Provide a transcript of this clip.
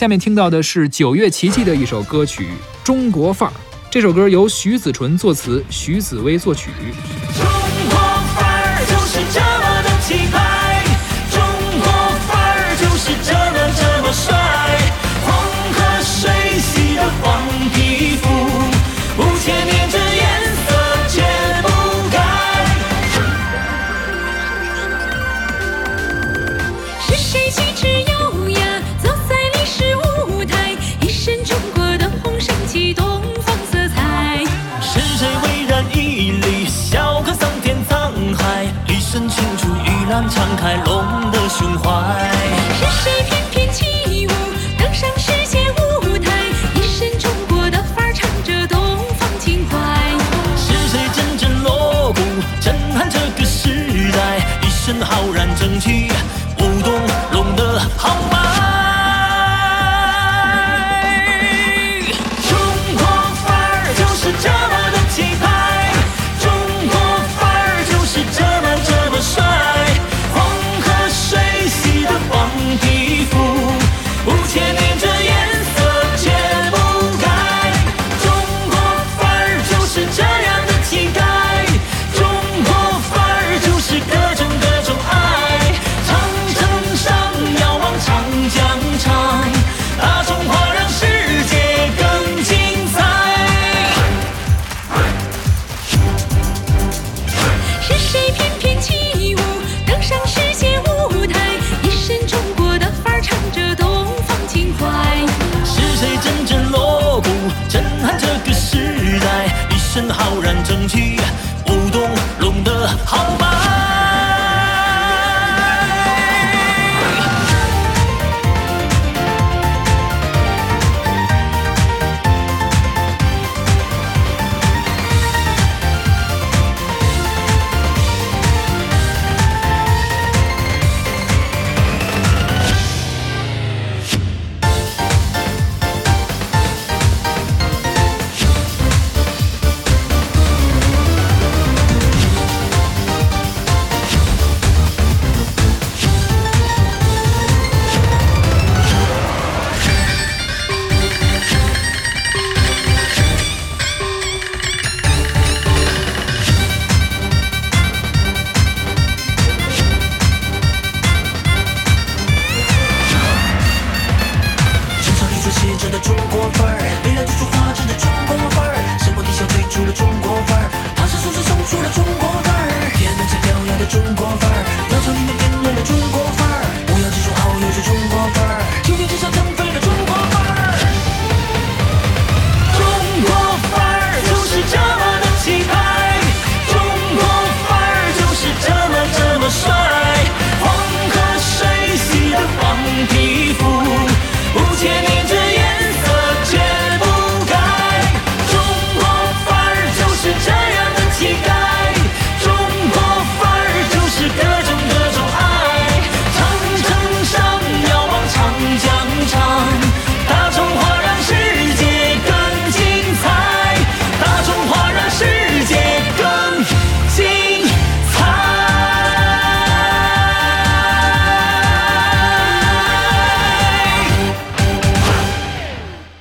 下面听到的是《玖月奇迹》的一首歌曲《中国范儿》。这首歌由徐子淳作词，徐子崴作曲。敞开龙的胸怀。是谁翩翩起舞登上世界舞台？一身中国的范儿唱着东方情怀。是谁阵阵锣鼓震撼这个时代？一身浩然正气这个时代一身浩然正气舞动龙的豪迈。